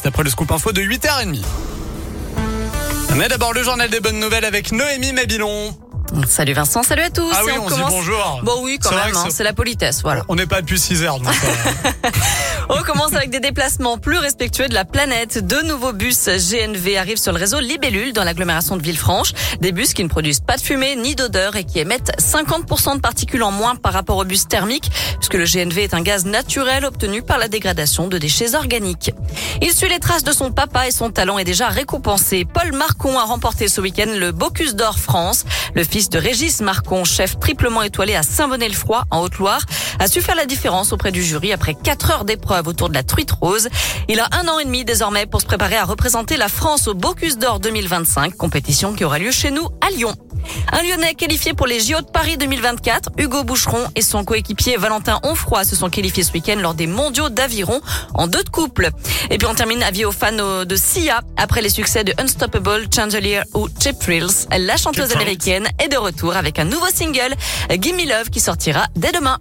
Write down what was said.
juste après le scoop info de 8h30. Mais d'abord le journal des bonnes nouvelles avec Noémie Mabilon. Salut Vincent, salut à tous. Ah oui, on, dit commence... bonjour. Bon oui, quand même, hein, c'est- c'est la politesse, voilà. On n'est pas depuis 6 heures. donc, euh, On commence avec des déplacements plus respectueux de la planète. Deux nouveaux bus GNV arrivent sur le réseau Libellule dans l'agglomération de Villefranche. Des bus qui ne produisent pas de fumée ni d'odeur et qui émettent 50% de particules en moins par rapport aux bus thermiques, puisque le GNV est un gaz naturel obtenu par la dégradation de déchets organiques. Il suit les traces de son papa et son talent est déjà récompensé. Paul Marcon a remporté ce week-end le Bocuse d'Or France. Le fils de Régis Marcon, chef triplement étoilé à Saint-Bonnet-le-Froid, en Haute-Loire, a su faire la différence auprès du jury après quatre heures d'épreuve autour de la truite rose. Il a un an et demi désormais pour se préparer à représenter la France au Bocuse d'Or 2025, compétition qui aura lieu chez nous à Lyon. Un Lyonnais qualifié pour les JO de Paris 2024, Hugo Boucheron et son coéquipier Valentin Onfroy se sont qualifiés ce week-end lors des mondiaux d'aviron en deux de couple. Et puis on termine avis aux fans de Sia après les succès de Unstoppable, Chandelier ou Chip Thrills. La chanteuse américaine est de retour avec un nouveau single, Gimme Love, qui sortira dès demain.